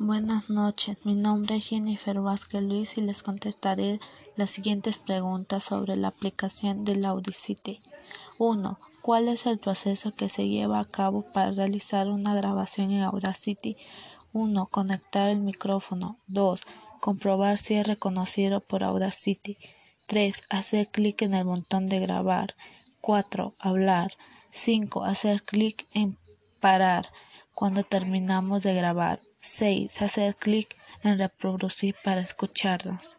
Buenas noches, mi nombre es Jennifer Vázquez Luis y les contestaré las siguientes preguntas sobre la aplicación del Audacity. 1. ¿Cuál es el proceso que se lleva a cabo para realizar una grabación en Audacity? 1. Conectar el micrófono. 2. Comprobar si es reconocido por Audacity. 3. Hacer clic en el botón de grabar. 4. Hablar. 5. Hacer clic en parar cuando terminamos de grabar. 6. Hacer clic en reproducir para escucharnos.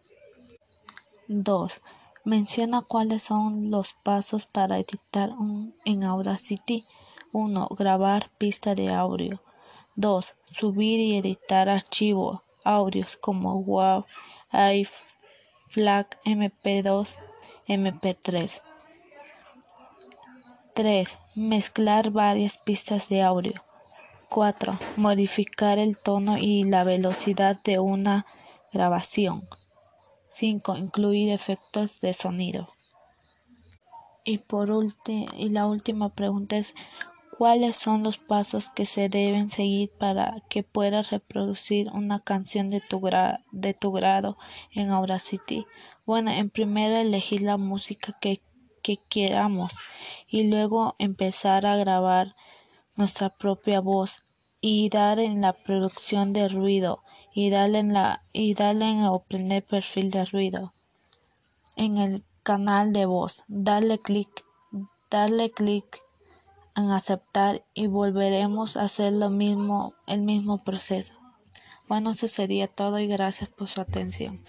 2. Menciona cuáles son los pasos para editar un, en Audacity. 1. Grabar pista de audio. 2. Subir y editar archivos, audios como WAV, AIF, FLAC, MP2, MP3. 3. Mezclar varias pistas de audio. 4. Modificar el tono y la velocidad de una grabación. 5. Incluir efectos de sonido. Y por y la última pregunta es ¿cuáles son los pasos que se deben seguir para que puedas reproducir una canción de tu, de tu grado en Audacity? Bueno, en primero elegir la música que, que queramos y luego empezar a grabar nuestra propia voz y dar en la producción de ruido y darle en la y darle en obtener perfil de ruido. En el canal de voz darle clic darle clic en aceptar y volveremos a hacer lo mismo el mismo proceso. Bueno eso sería todo y gracias por su atención